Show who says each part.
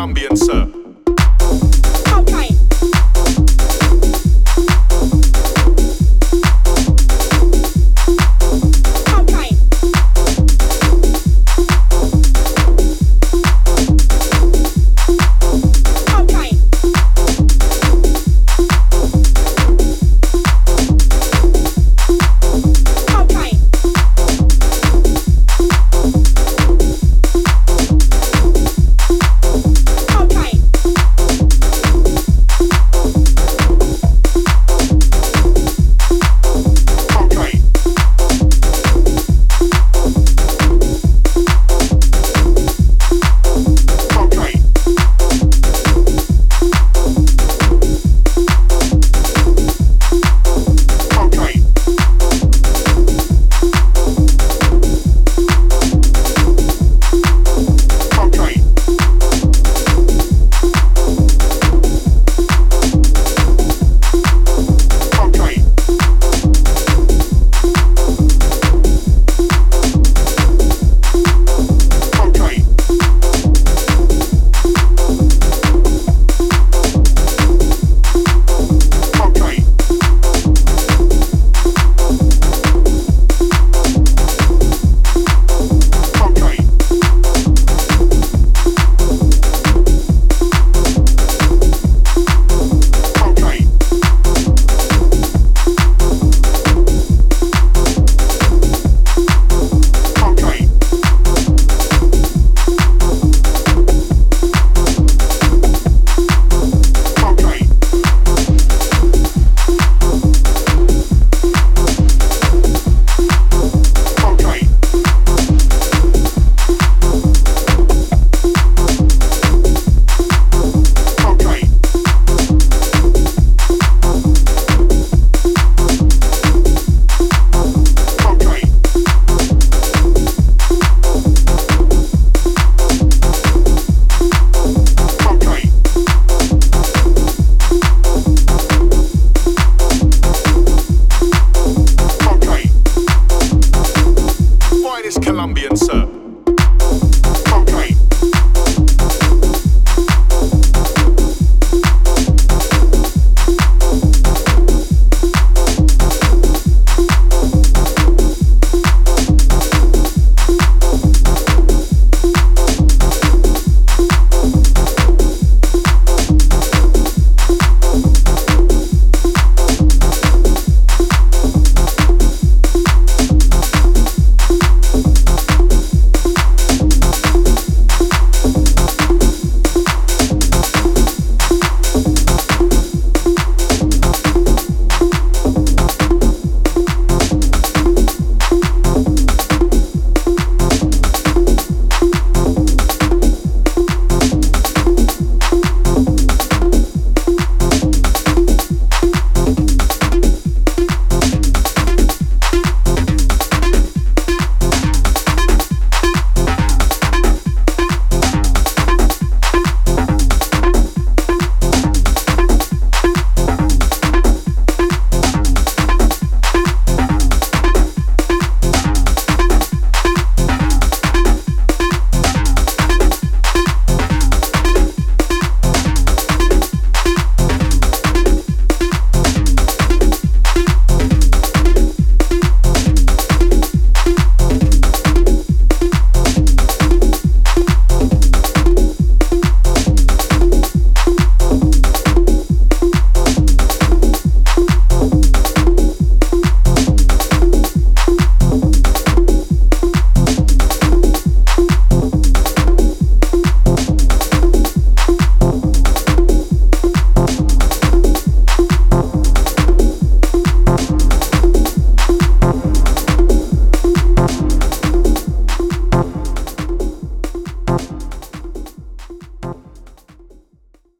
Speaker 1: Colombian, sir.